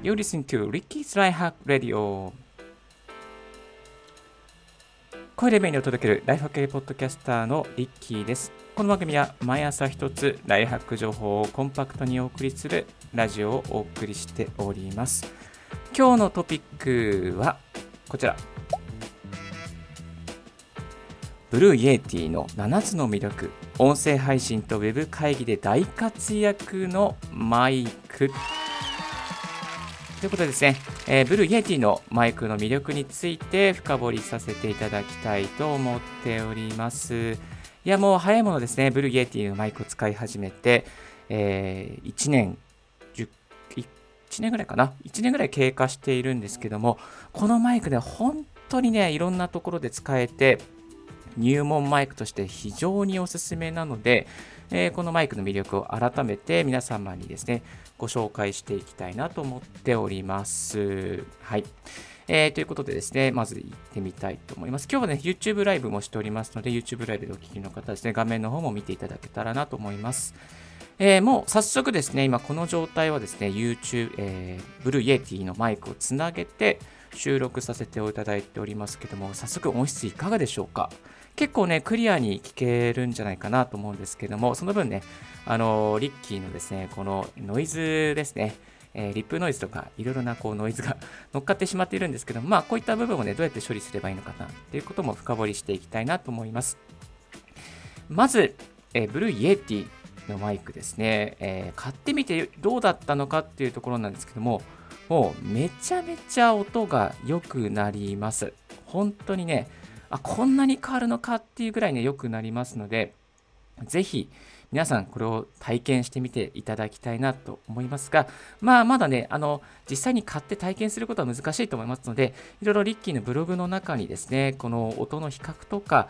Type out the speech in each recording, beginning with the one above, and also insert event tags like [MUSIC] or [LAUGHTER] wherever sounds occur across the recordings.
You listen to Ricky's Life Hack Radio. 声で便利を届けるライフハック系ポッドキャスターのリッキーです。この番組は毎朝一つライフハック情報をコンパクトにお送りするラジオをお送りしております。今日のトピックはこちら。 Blue Yeti の7つの魅力。音声配信とウェブ会議で大活躍のマイク。ということでですね、えー、 Blue Yeti のマイクの魅力について深掘りさせていただきたいと思っております。いや、もう早いものですね、 Blue Yeti のマイクを使い始めて、えー、1年、1、年ぐらいかな、1年ぐらい経過しているんですけども、このマイクね、本当にね、いろんなところで使えて、入門マイクとして非常におすすめなので、えー、このマイクの魅力を改めて皆様にですね、ご紹介していきたいなと思っております。はい。えー、ということでですね、まず行ってみたいと思います。今日はね、YouTube ライブもしておりますので、YouTube ライブでお聞きの方ですね、画面の方も見ていただけたらなと思います。えー、もう早速ですね、今この状態はですね、YouTube、えー、 Blue Yeti のマイクをつなげて収録させていただいておりますけども、早速音質いかがでしょうか？結構ね、クリアに聞けるんじゃないかなと思うんですけども、その分ね、あのリッキーのですね、このノイズですね、えー、リップノイズとかいろいろなこうノイズが乗っかってしまっているんですけども、まあ、こういった部分をね、どうやって処理すればいいのかなっていうことも深掘りしていきたいなと思います。まず、えー、 Blue Yeti のマイクですね、えー、買ってみてどうだったのかっていうところなんですけども、もうめちゃめちゃ音が良くなります。本当にね、あ、こんなに変わるのかっていうぐらいね、良くなりますので、ぜひ、皆さんこれを体験してみていただきたいなと思いますが、まあまだね、あの、実際に買って体験することは難しいと思いますので、いろいろリッキーのブログの中にですね、この音の比較とか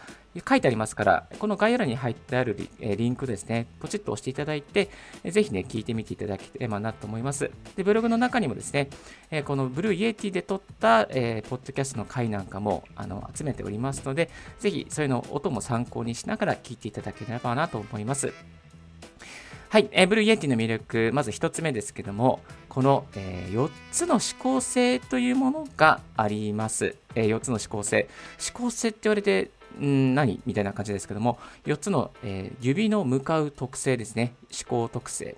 書いてありますから、この概要欄に入ってあるリリンクですね、ポチッと押していただいて、ぜひね、聞いてみていただければなと思います。で、ブログの中にもですね、この Blue Yeti で撮った、えー、ポッドキャストの回なんかもあの集めておりますので、ぜひそういうの音も参考にしながら聞いていただければなと思います。はい、えー、 Blue Yeti の魅力、まず1つ目ですけども、この、えー、4つの指向性というものがあります。えー、4つの指向性。指向性って言われて、ん何？みたいな感じですけども、4つの、えー、指の向かう特性ですね。指向特性、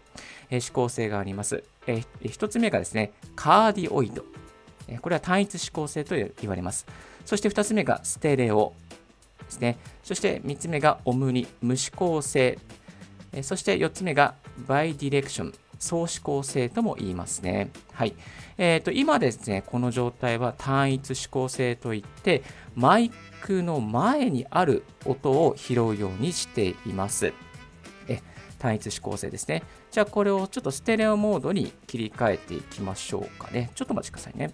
えー、指向性があります。え、1つ目がですね、カーディオイド。え、これは単一指向性と言われます。そして2つ目がステレオですね。そして3つ目がオムニ、無指向性そして4つ目がバイディレクション、相指向性とも言いますね。はい。えー、と今ですね、この状態は単一指向性といって、マイクの前にある音を拾うようにしています。え単一指向性ですね。じゃあこれをちょっとステレオモードに切り替えていきましょうかね。ちょっとお待ちくださいね。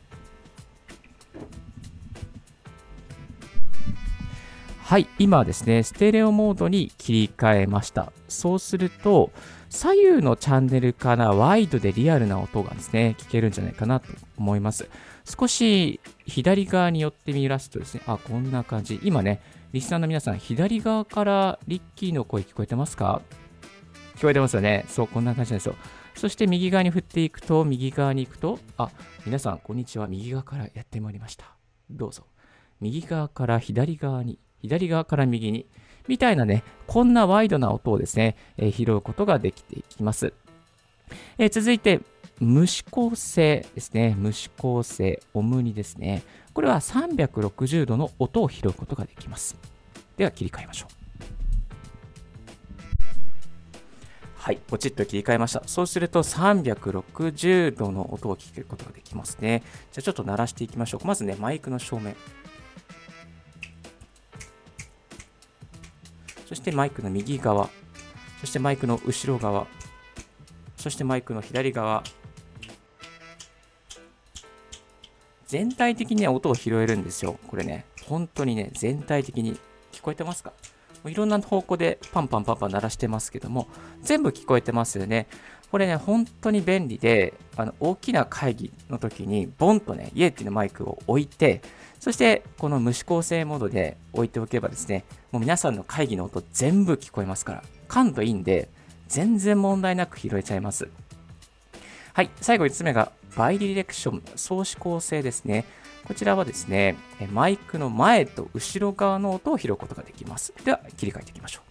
はい、今ですね、ステレオモードに切り替えました。そうすると、左右のチャンネルからワイドでリアルな音がですね、聞けるんじゃないかなと思います。少し左側に寄ってみますとですね、あ、こんな感じ。今ね、リスナーの皆さん、左側からリッキーの声聞こえてますか？聞こえてますよね。そう、こんな感じなんですよ。そして右側に振っていくと、右側に行くと、あ、皆さん、こんにちは。右側からやってまいりました。どうぞ。右側から左側に左側から右に、みたいなね、こんなワイドな音をですね、えー、拾うことができていきます。えー、続いて、無指向性ですね。無指向性、オムニですね。これは360度の音を拾うことができます。では切り替えましょう。はい、ポチッと切り替えました。そうすると360度の音を聞けることができますね。じゃあちょっと鳴らしていきましょう。まずね、マイクの正面。そしてマイクの右側、そしてマイクの後ろ側、そしてマイクの左側、全体的には音を拾えるんですよ。これね、本当にね、全体的に聞こえてますか？いろんな方向でパンパンパンパン鳴らしてますけども、全部聞こえてますよね。これね、本当に便利で、あの大きな会議の時に、ボンとね、イエティのマイクを置いて、そしてこの無指向性モードで置いておけばですね、もう皆さんの会議の音全部聞こえますから、感度いいんで、全然問題なく拾えちゃいます。はい、最後5つ目がバイディレクション、相指向性ですね。こちらはですね、マイクの前と後ろ側の音を拾うことができます。では、切り替えていきましょう。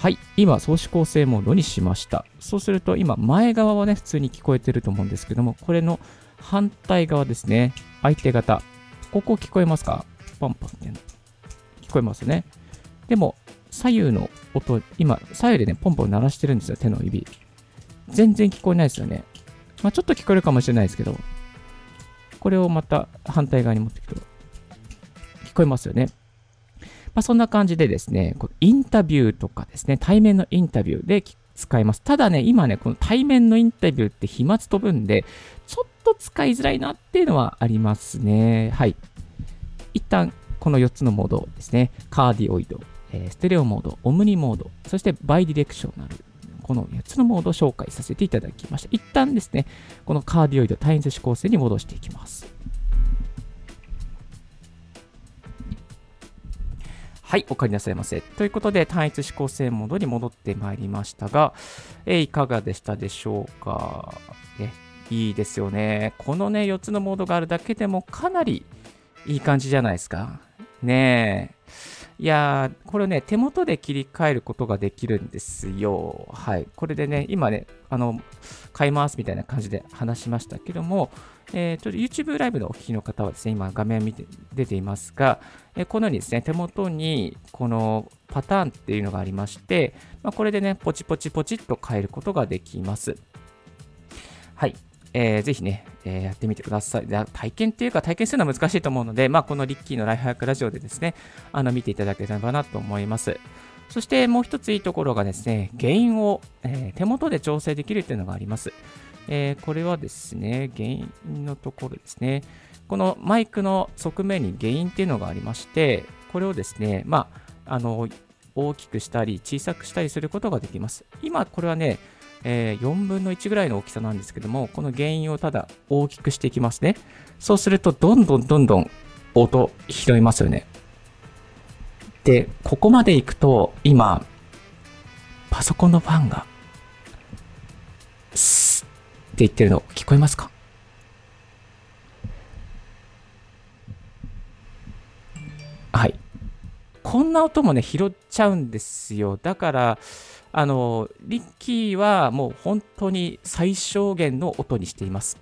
はい、今、相指構成モードにしました。そうすると、今、前側はね、普通に聞こえてると思うんですけども、これの反対側ですね、相手方。ここ聞こえますか？パンパンって聞こえますね。でも、左右の音、今、左右でね、ポンポン鳴らしてるんですよ、手の指。全然聞こえないですよね。まあ、ちょっと聞こえるかもしれないですけど、これをまた反対側に持っていくと、聞こえますよね。まあ、そんな感じでですね、インタビューとかですね、対面のインタビューで使います。ただね、今ね、この対面のインタビューって飛沫飛ぶんで、ちょっと使いづらいなっていうのはありますね。はい。一旦、この4つのモードですね、カーディオイド、え、ステレオモード、オムニモード、そしてバイディレクショナル、この4つのモードを紹介させていただきました。一旦ですね、このカーディオイド、単一指向性に戻していきます。はい、お帰りなさいませ。ということで、単一指向性モードに戻ってまいりましたが、えいかがでしたでしょうか。ね、いいですよね。このね、4つのモードがあるだけでもかなりいい感じじゃないですか。ねえ。いやー、これね、手元で切り替えることができるんですよ。はい。これでね、今ね、あの、買いますみたいな感じで話しましたけども、えー、ちょっと YouTube ライブのお聞きの方はですね、今画面見て出ていますが、えー、このようにですね、手元にこのパターンっていうのがありまして、まあ、これでね、ポチポチポチっと変えることができます。はい。えー、ぜひね、えー、やってみてください。体験っていうか、体験するのは難しいと思うので、まあ、このリッキーのライフハックラジオでですね、あの見ていただければなと思います。そしてもう一ついいところがですね、原因を、えー、手元で調整できるというのがあります。えー、これはですね、原因のところですね。このマイクの側面に原因っていうのがありまして、これをですね、まあ、あの、大きくしたり小さくしたりすることができます。今、これはね、えー、4分の1ぐらいの大きさなんですけども、この原因をただ大きくしていきますね。そうすると、どんどんどんどん音拾いますよね。で、ここまで行くと、今、パソコンのファンが、言ってるの聞こえますか？はい。こんな音もね、拾っちゃうんですよ。だから、あの、リッキーはもう本当に最小限の音にしています。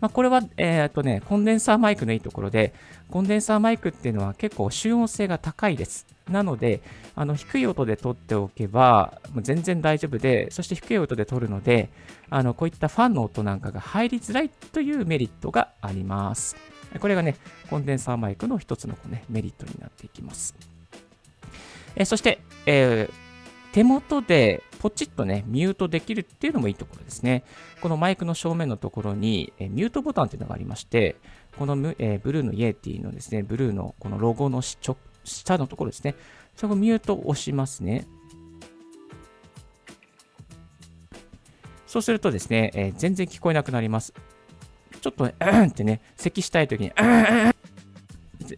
まあ、これは、えー、とね、コンデンサーマイクのいいところで、コンデンサーマイクっていうのは結構集音性が高いです。なので、あの低い音で撮っておけば、全然大丈夫で、そして低い音で撮るので、あのこういったファンの音なんかが入りづらいというメリットがあります。これがね、コンデンサーマイクの一つの、ね、メリットになっていきます。えそして、えー手元でポチッとね、ミュートできるっていうのもいいところですね。このマイクの正面のところに、えミュートボタンっていうのがありまして、この、えブルーのイエティのですね、ブルーのこのロゴの下のところですね。そこミュートを押しますね。そうするとですね、えー、全然聞こえなくなります。ちょっとね、う [CLEARS THROAT] んってね、咳したいときに、う [CLEARS THROAT] ん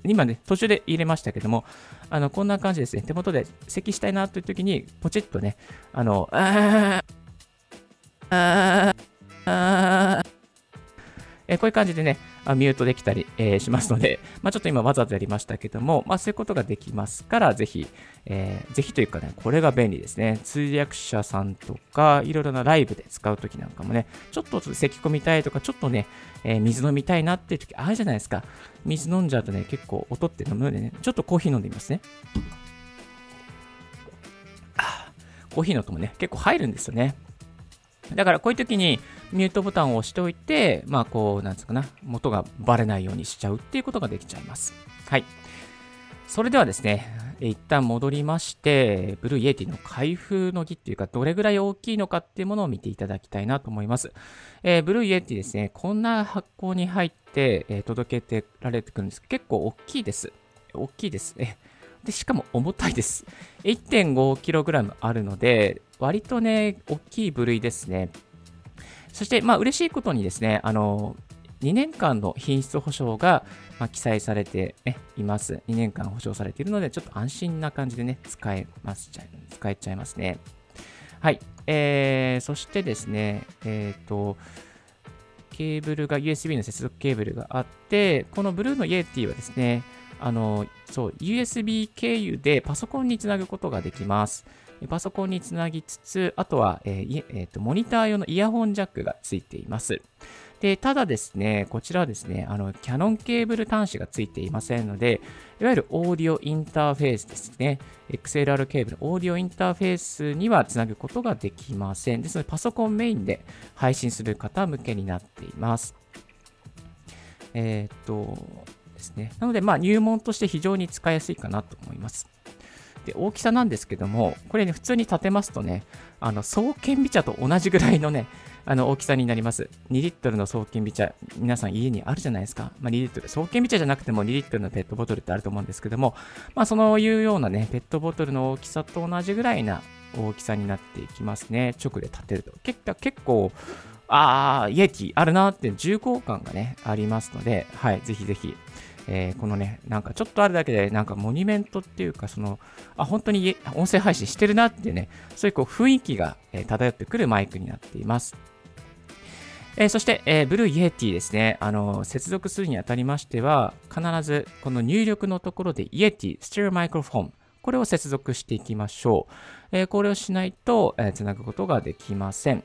今ね、途中で入れましたけども、あの、こんな感じですね。手元で咳したいなという時に、ポチッとね、あの、あー、あー、あー、こういう感じでね、ミュートできたり、えー、しますので、まあ、ちょっと今わざとやりましたけども、まあ、そういうことができますから、ぜひ、えー、ぜひというかね、これが便利ですね。通訳者さんとか、いろいろなライブで使うときなんかもね、ちょっと咳込みたいとか、ちょっとね、えー、水飲みたいなっていうときあるじゃないですか。水飲んじゃうとね、結構音って飲むのでね、ちょっとコーヒー飲んでみますね。コーヒーの音もね、結構入るんですよね。だからこういう時にミュートボタンを押しておいて、まあこう、なんつうかな、音がバレないようにしちゃうっていうことができちゃいます。はい。それではですね、一旦戻りまして、 Blue Yeti の開封の儀っていうか、どれぐらい大きいのかっていうものを見ていただきたいなと思います。えー、 Blue Yeti ですね、こんな箱に入って、えー、届けてられてくるんです結構大きいです。大きいですね。で、しかも重たいです。1.5kg あるので、割とね、大きい部類ですね。そして、まあ、嬉しいことにですね、あの、2年間の品質保証が、まあ、記載されて、ね、います。2年間保証されているので、ちょっと安心な感じでね、使えます使えちゃいますね。はい。えー、そしてですね、えっ、ー、と、ケーブルが、USB の接続ケーブルがあって、このブルーのイエティはですね、あの、そう、USB 経由でパソコンにつなぐことができます。パソコンにつなぎつつ、あとは、えーえーと、モニター用のイヤホンジャックがついています。で、ただですね、こちらはですね、あの、キャノンケーブル端子がついていませんので、いわゆるオーディオインターフェースですね、XLR ケーブル、オーディオインターフェースにはつなぐことができません。ですので、パソコンメインで配信する方向けになっています。えっ、とですね。なので、まあ、入門として非常に使いやすいかなと思います。で、大きさなんですけども、これね、普通に立てますとね、あの、双剣美茶と同じぐらいのね、あの、大きさになります。2リットルの双剣美茶、皆さん家にあるじゃないですか。まあ、2リットル、双剣美茶じゃなくても2リットルのペットボトルってあると思うんですけども、まあ、そういうようなね、ペットボトルの大きさと同じぐらいな大きさになっていきますね。直で立てると。結結構、ああ、 Yeti あるなって重厚感がね、ありますので、はい、ぜひぜひ、えー、このね、なんかちょっとあるだけで、なんかモニュメントっていうか、その、あ、本当に音声配信してるなっていうね、そういうこう雰囲気が、え、漂ってくるマイクになっています。えー、そして、えー、 Blue Yeti ですね、あの、接続するにあたりましては、必ずこの入力のところで Yeti、ステレオマイクロフォン、これを接続していきましょう。えー、これをしないと、えー、つなぐことができません。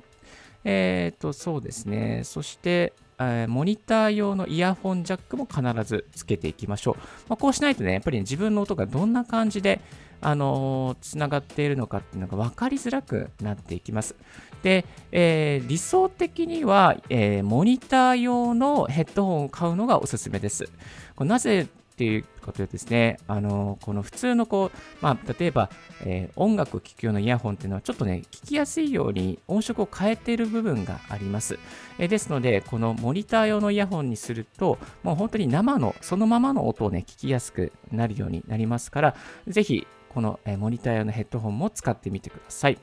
えっ、ー、と、そうですね。そして、え、モニター用のイヤホンジャックも必ずつけていきましょう。まあ、こうしないとね、やっぱり、ね、自分の音がどんな感じで、あのー、つながっているのかっていうのが分かりづらくなっていきます。で、えー、理想的には、えー、モニター用のヘッドホンを買うのがおすすめです。なぜっていうことでですね、あのこの普通のこう、まあ、例えば、えー、音楽を聴くようなイヤホンっていうのはちょっとね、聞きやすいように音色を変えている部分があります。えー、ですので、このモニター用のイヤホンにすると、もう本当に生の、そのままの音をね、聞きやすくなるようになりますから、ぜひ、この、え、モニター用のヘッドホンも使ってみてください。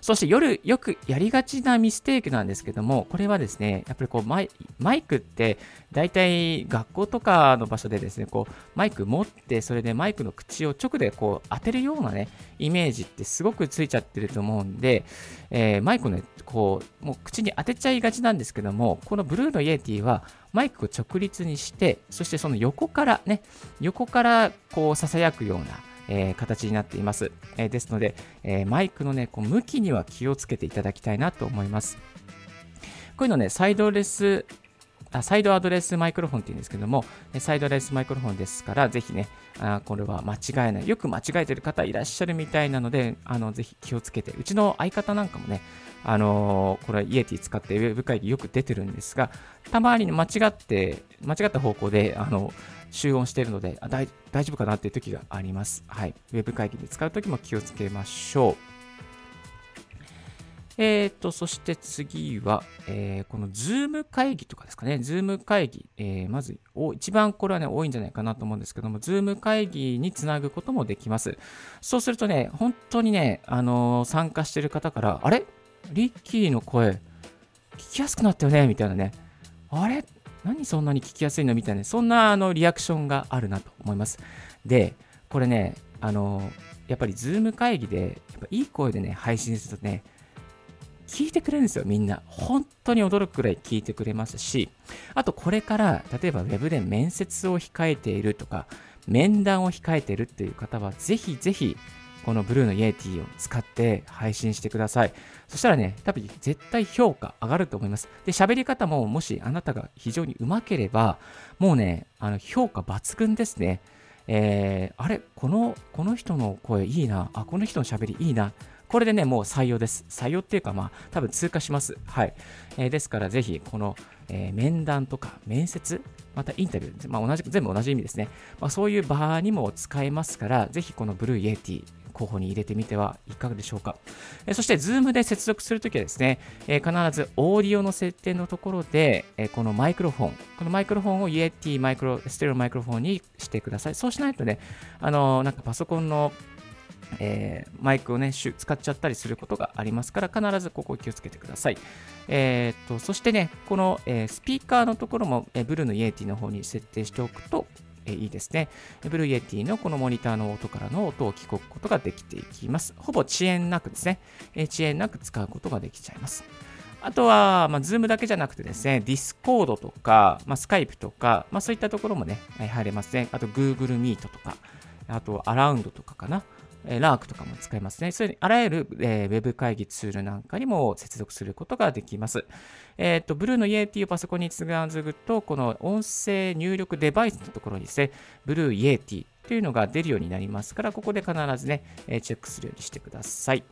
そして夜よくやりがちなミステイクなんですけども、これはですね、やっぱりこうマイマイクって大体学校とかの場所でですね、こうマイク持って、それでマイクの口を直でこう当てるようなね、イメージってすごくついちゃってると思うんで、えー、マイクのこう、もう口に当てちゃいがちなんですけども、このブルーのイエティはマイクを直立にして、そしてその横からね、横からこう囁くような、えー、形になっています。えー、ですので、えー、マイクのね、こう向きには気をつけていただきたいなと思います。こういうのね、サイドレスあサイドアドレスマイクロフォンって言うんですけども、サイドアドレスマイクロフォンですから、ぜひね、あこれは間違えない。よく間違えてる方いらっしゃるみたいなので、あのぜひ気をつけて。うちの相方なんかもね、あのー、これイエティ使ってウェブ会議よく出てるんですが、たまに間違って、間違った方向で、あの、集音しているので大丈夫かなっていう時があります。はい。ウェブ会議で使う時も気をつけましょう。えーと、そして次は、えー、この Zoom 会議とかですかね。 Zoom 会議。えー、まずお、一番これはね、多いんじゃないかなと思うんですけども、 Zoom 会議につなぐこともできます。そうするとね、本当にね、あの、参加してる方から、あれ？リッキーの声、聞きやすくなったよね？みたいなね。あれ？何そんなに聞きやすいの？みたいな、そんなあのリアクションがあるなと思います。で、これね、あの、やっぱり Zoom 会議で、やっぱいい声でね、配信するとね、聞いてくれるんですよ、みんな。本当に驚くくらい聞いてくれますし、あとこれから、例えば Web で面接を控えているとか、面談を控えているっていう方は、ぜひぜひ、このブルーの Yeti を使って配信してください。そしたらね、多分絶対評価上がると思います。で、喋り方ももしあなたが非常にうまければ、もうね、あの評価抜群ですね。えー、あれこの、この人の声いいな。あ、この人の喋りいいな。これでね、もう採用です。採用っていうか、まあ、多分通過します。はい。えー、ですから、ぜひ、この、えー、面談とか面接、またインタビュー、まあ、同じ全部同じ意味ですね。まあ、そういう場にも使えますから、ぜひこの Blue Yeti、候補に入れてみてはいかがでしょうか。えそして、Zoom で接続するときはですね、え必ずオーディオの設定のところで、えこのマイクロフォン、このマイクロフォンを Yeti マイクロ、ステレオマイクロフォンにしてください。そうしないとね、あのなんかパソコンのえー、マイクをね、使っちゃったりすることがありますから、必ずここ気をつけてください。えー、と、そしてね、この、えー、スピーカーのところも、え、ブルーの Yeti の方に設定しておくと、えいいですね。 Blue Yeti のこのモニターの音からの音を聞くことができていきます。ほぼ遅延なくですね、え遅延なく使うことができちゃいます。あとは、まあ、Zoom だけじゃなくてですね、Discord とか、まあ、Skype とか、まあ、そういったところもね、入れますね。あと Google Meet とか、あと Around とかかな。え Lark とかも使えますね。そういうあらゆる、えー、ウェブ会議ツールなんかにも接続することができます。えっ、ー、と、ブルーの Yeti をパソコンにつなぐと、この音声入力デバイスのところにですね、 Blue Yeti というのが出るようになりますから、ここで必ずね、えチェックするようにしてください。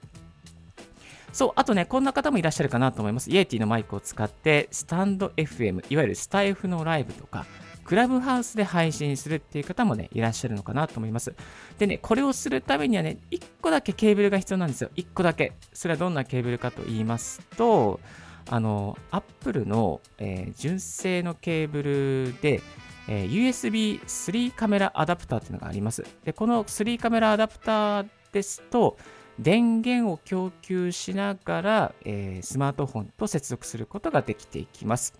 そう、あとね、こんな方もいらっしゃるかなと思います。イエティのマイクを使って、スタンド FM、いわゆるスタイフのライブとか、クラブハウスで配信するっていう方もね、いらっしゃるのかなと思います。でね、これをするためにはね、1個だけケーブルが必要なんですよ。1個だけ。それはどんなケーブルかと言いますと、あの、Apple の、えー、純正のケーブルで、えー、USB3 カメラアダプターっていうのがあります。で、この3カメラアダプターですと、電源を供給しながら、えー、スマートフォンと接続することができていきます。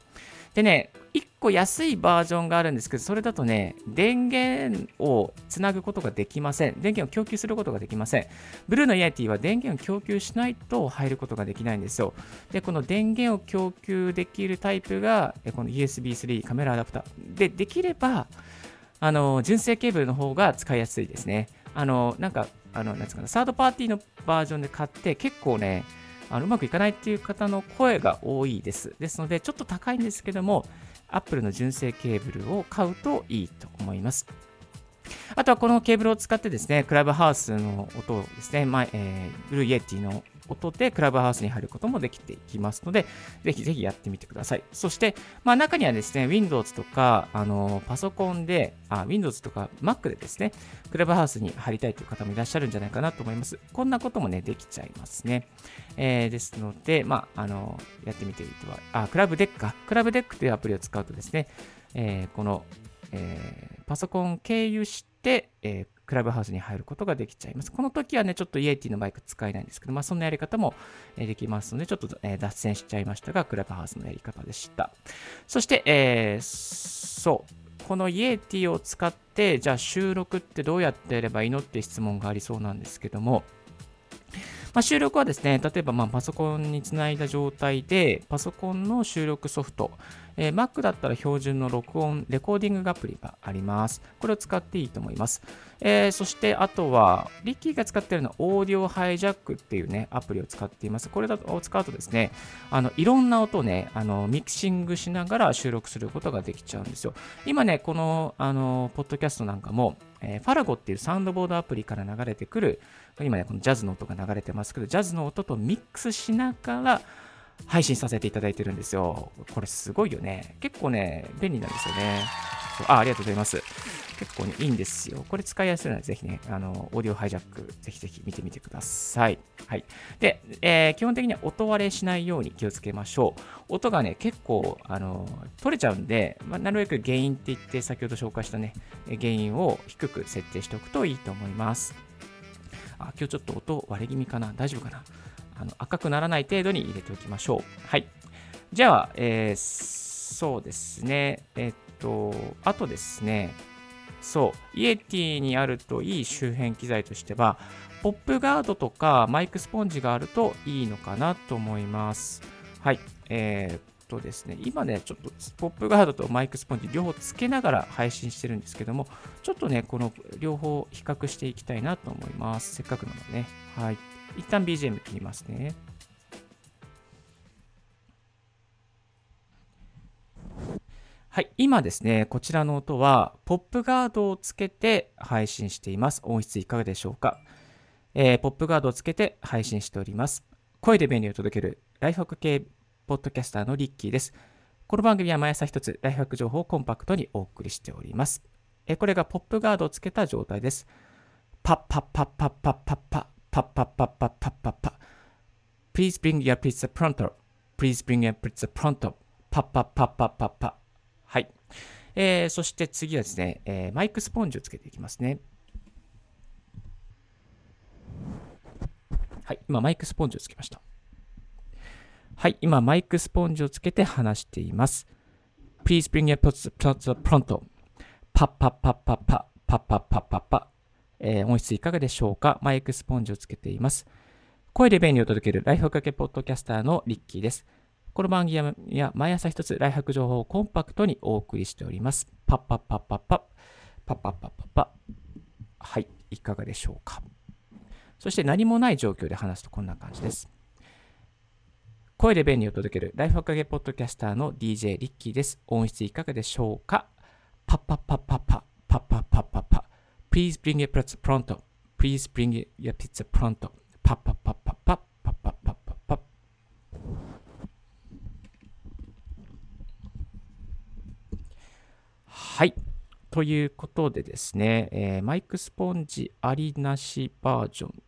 でね、1個安いバージョンがあるんですけど、それだとね、電源をつなぐことができません。電源を供給することができません。ブルーのイエティは電源を供給しないと入ることができないんですよ。で、この電源を供給できるタイプが、この USB3 カメラアダプター。で、できれば、あの、純正ケーブルの方が使いやすいですね。あの、なんか、あの、なんつうかな、サードパーティーのバージョンで買って、結構ね、あのうまくいかないっていう方の声が多いです。ですので、ちょっと高いんですけども、Apple の純正ケーブルを買うといいと思います。あとはこのケーブルを使ってですね、クラブハウスの音をですね、まあえー、 Blue Yeti の音でクラブハウスに入ることもできていきますので、ぜひぜひやってみてください。そして、まあ、中にはですね、Windows とか、あのパソコンであ、Windows とか Mac でですね、クラブハウスに入りたいという方もいらっしゃるんじゃないかなと思います。こんなこともね、できちゃいますね。えー、ですので、まあ、あのやってみていては、あ、クラブデックか。クラブデックというアプリを使うとですね、えー、この、えー、パソコン経由して、え、クラブハウスに入ることができちゃいます。この時はね、ちょっとイエティのマイク使えないんですけど、まあ、そんなやり方もできますので、ちょっと、脱線しちゃいましたが、クラブハウスのやり方でした。そして、えー、そう、このイエティを使って、じゃあ収録ってどうやってやればいいのって質問がありそうなんですけども、まあ、収録はですね、例えばまパソコンにつないだ状態で、パソコンの収録ソフト、えー、Mac だったら標準の録音、レコーディングアプリがあります。これを使っていいと思います。えー、そしてあとは、リッキーが使っているのはオーディオハイジャックっていうね、アプリを使っています。これを使うとですね、あのいろんな音をね、あのミキシングしながら収録することができちゃうんですよ。今ね、この、あの、ポッドキャストなんかも、え、ファラゴっていうサウンドボードアプリから流れてくる、今ね、このジャズの音が流れてますけど、ジャズの音とミックスしながら配信させていただいてるんですよ。これすごいよね。結構ね、便利なんですよね。あありがとうございます。結構ね、いいんですよ。これ使いやすいので、ぜひね、あの、オーディオハイジャック、ぜひぜひ見てみてください。はい。で、えー、基本的には音割れしないように気をつけましょう。音がね、結構、あの、取れちゃうんで、まあ、なるべく原因って言って、先ほど紹介したね、原因を低く設定しておくといいと思います。あ、今日ちょっと音割れ気味かな大丈夫かなあの赤くならない程度に入れておきましょう。はい。じゃあ、えー、そうですね。えっと、あとですね、そう、イエティにあるといい周辺機材としては、ポップガードとかマイクスポンジがあるといいのかなと思います。はい。えー、とですね、今ね、ちょっとポップガードとマイクスポンジ両方つけながら配信してるんですけども、ちょっとね、この両方比較していきたいなと思います。せっかくなのでね。はい。一旦 BGM 切りますね。はい、今ですね、こちらの音は、ポップガードをつけて配信しています。音質いかがでしょうか、えー、ポップガードをつけて配信しております。声で便利を届けるライフハック系ポッドキャスターのリッキーです。この番組は毎朝一つ、ライフハック情報をコンパクトにお送りしております。これがポップガードをつけた状態です。パッパッパッパッパッパッパッパッパッパッパッパッパッパ Please bring your pizza pronto.Please bring your pizza pronto. パッパッパッパッパッパはい。えー、そして次はですね、えー、マイクスポンジをつけていきますね。はい。今、マイクスポンジをつけました。はい、今マイクスポンジをつけて話しています。Please bring your pots pronto. パッパッパッパッパパッパッパッパッパえー、音質いかがでしょうか？マイクスポンジをつけています。声で便利を届けるライフかけポッドキャスターのリッキーです。この番組は毎朝一つライフハック情報をコンパクトにお送りしております。パッパッパッパッパッパッパッパッパッパはい、いかがでしょうか？そして何もない状況で話すとこんな感じです。声で便利を届けるライフハックゲポッドキャスターの DJ リッキーです。音質いかがでしょうか？パッパッパッパッパパッパッパッパッパ Please bring your pizza pronto. Please bring your pizza pronto. パッパッパッパッパッパッパッパッパッパッはい。ということでですね、えー、マイクスポンジありなしバージョン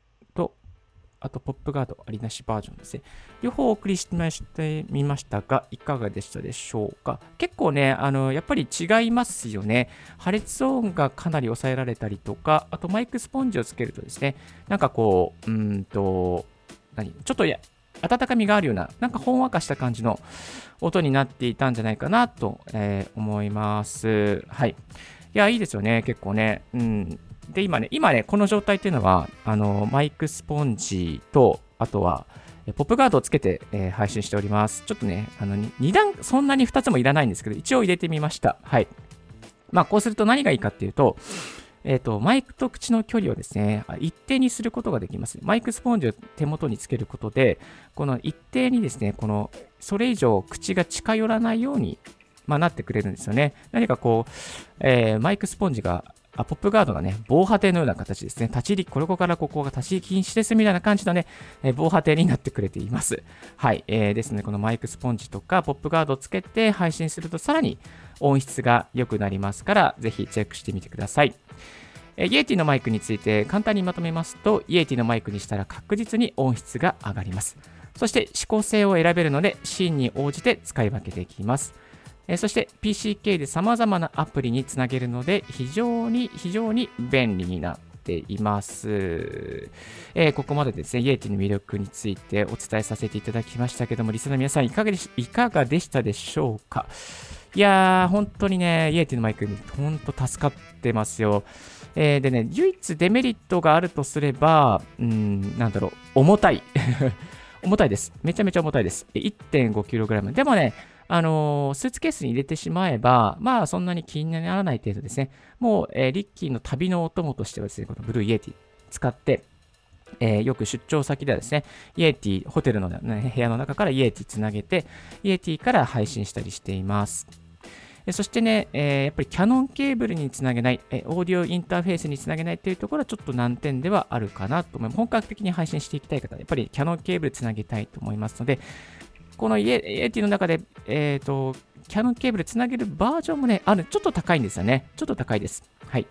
あとポップガードありなしバージョンですね。両方お送りしてみましたが、いかがでしたでしょうか？結構ね、あの、やっぱり違いますよね。破裂音がかなり抑えられたりとか、あとマイクスポンジをつけるとですね、なんかこう、うんと、何？ちょっとや、温かみがあるような、なんかほんわかした感じの音になっていたんじゃないかなと、えー、思います。はい。いや、いいですよね、結構ね。うん。で、今ね、今ね、この状態っていうのは、あの、マイクスポンジと、あとは、ポップガードをつけて、えー、配信しております。ちょっとね、あの、2段、そんなに2つもいらないんですけど、一応入れてみました。はい。まあ、こうすると何がいいかっていうと、えっ、ー、と、マイクと口の距離をですね、一定にすることができます。マイクスポンジを手元につけることで、この一定にですね、この、それ以上口が近寄らないように、まあ、なってくれるんですよね。何かこう、えー、マイクスポンジがあポップガードがね、防波堤のような形ですね。立ち入り、これからここが立ち入り禁止ですみたいな感じのね、え、防波堤になってくれています。はい。えー、ですね、このマイクスポンジとかポップガードをつけて配信するとさらに音質が良くなりますから、ぜひチェックしてみてください。えイエティのマイクについて簡単にまとめますと、イエティのマイクにしたら確実に音質が上がります。そして指向性を選べるので、シーンに応じて使い分けていきます。えそして PCK で様々なアプリにつなげるので非常に非常に便利になっています。えー、ここまでですね、イエティの魅力についてお伝えさせていただきましたけども、リスナーの皆さんいかがでしいかがでしたでしょうか？いやー、本当にね、イエティのマイク本当助かってますよ。えー、でね、唯一デメリットがあるとすれば、うん、なんだろう、重たい。[LAUGHS] 重たいです。めちゃめちゃ重たいです。1.5kg。でもね、あのスーツケースに入れてしまえば、まあそんなに気にならない程度ですね。もう、えー、リッキーの旅のお供としてはですね、この Blue Yeti 使って、えー、よく出張先ではですね、 Yeti、ホテルの、ね、部屋の中から Yeti つなげて、 Yeti から配信したりしています。そしてね、えー、やっぱりキャノンケーブルにつなげない、えー、オーディオインターフェースにつなげないっていうところはちょっと難点ではあるかなと思います。本格的に配信していきたい方は、やっぱりキャノンケーブルつなげたいと思いますので、この Yeti の中で、えっ、ー、と、キャノンケーブルつなげるバージョンもね、ある、ちょっと高いんですよね。ちょっと高いです。はい。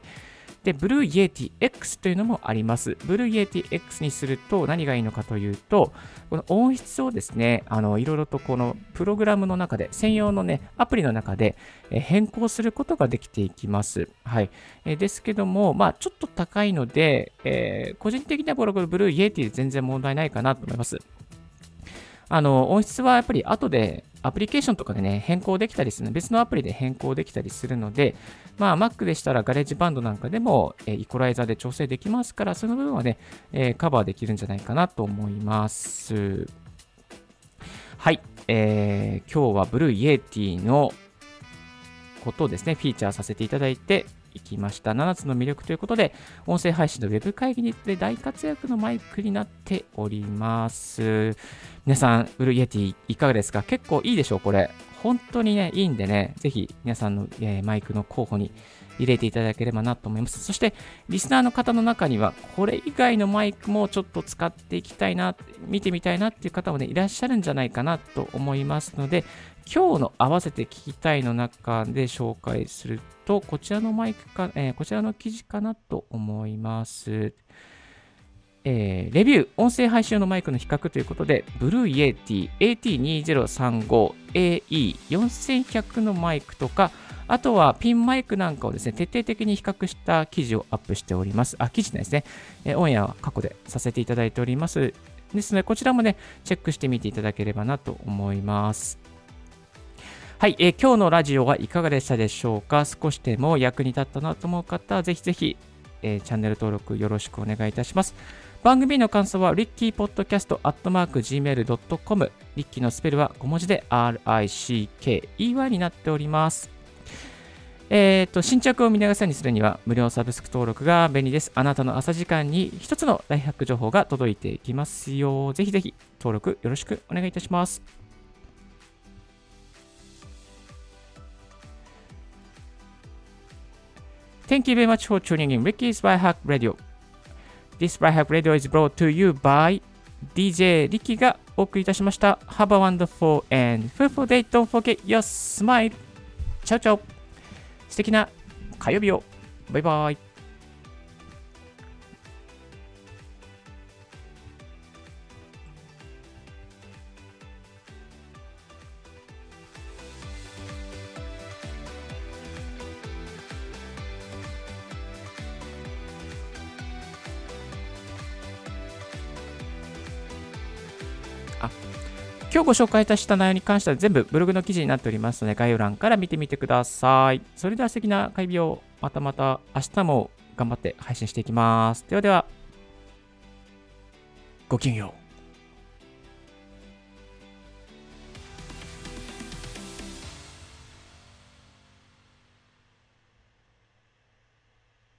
で、ブルーイエティ X というのもあります。ブルーイエティ X にすると何がいいのかというと、この音質をですね、あの、いろいろとこのプログラムの中で、専用のね、アプリの中で変更することができていきます。はい。えですけども、まあ、ちょっと高いので、えー、個人的にはこの Blue Yeti で全然問題ないかなと思います。あの、音質はやっぱり後でアプリケーションとかでね、変更できたりする別のアプリで変更できたりするので、まあ Mac でしたら GarageBand なんかでも、えイコライザーで調整できますから、その部分はね、え、カバーできるんじゃないかなと思います。はい、えー、今日は Blue Yeti のことをですね、フィーチャーさせていただいて、いきました。7つの魅力ということで、音声配信のウェブ会議にて大活躍のマイクになっております。皆さん、ブルイエティいかがですか？結構いいでしょうこれ。本当にね、いいんでね、ぜひ皆さんの、えー、マイクの候補に入れていただければなと思います。そして、リスナーの方の中には、これ以外のマイクもちょっと使っていきたいな、見てみたいなっていう方もね、いらっしゃるんじゃないかなと思いますので、今日の合わせて聞きたいの中で紹介すると、こちらのマイクか、えー、こちらの記事かなと思います。えー、レビュー、音声配信用のマイクの比較ということで、 Blue Yeti AT2035AE4100 のマイクとか、あとはピンマイクなんかをですね、徹底的に比較した記事をアップしております。あ、記事ですね。えー、オンエアは過去でさせていただいております。ですので、こちらもね、チェックしてみていただければなと思います。はい、えー、今日のラジオはいかがでしたでしょうか？少しでも役に立ったなと思う方は、ぜひぜひ、えー、チャンネル登録よろしくお願いいたします。番組の感想は、リッキーポッドキャストアットマーク Gmail.com。リッキーのスペルは小文字で RICKEY になっております。えっ、ー、と、新着を見逃さにするには、無料サブスク登録が便利です。あなたの朝時間に一つの大学情報が届いていきますよ。ぜひぜひ登録よろしくお願いいたします。Thank you very much for tuning in Ricky's Byhack Radio. This Byhack Radio is brought to you by DJ Riki がお送りいたしました。Have a wonderful and fruitful day. Don't forget your smile. チャオチャオ。素敵な火曜日を。バイバイ。ご紹介いたした内容に関しては全部ブログの記事になっておりますので、概要欄から見てみてください。それでは素敵な会議をまたまた明日も頑張って配信していきます。ではでは、ごきげんよう。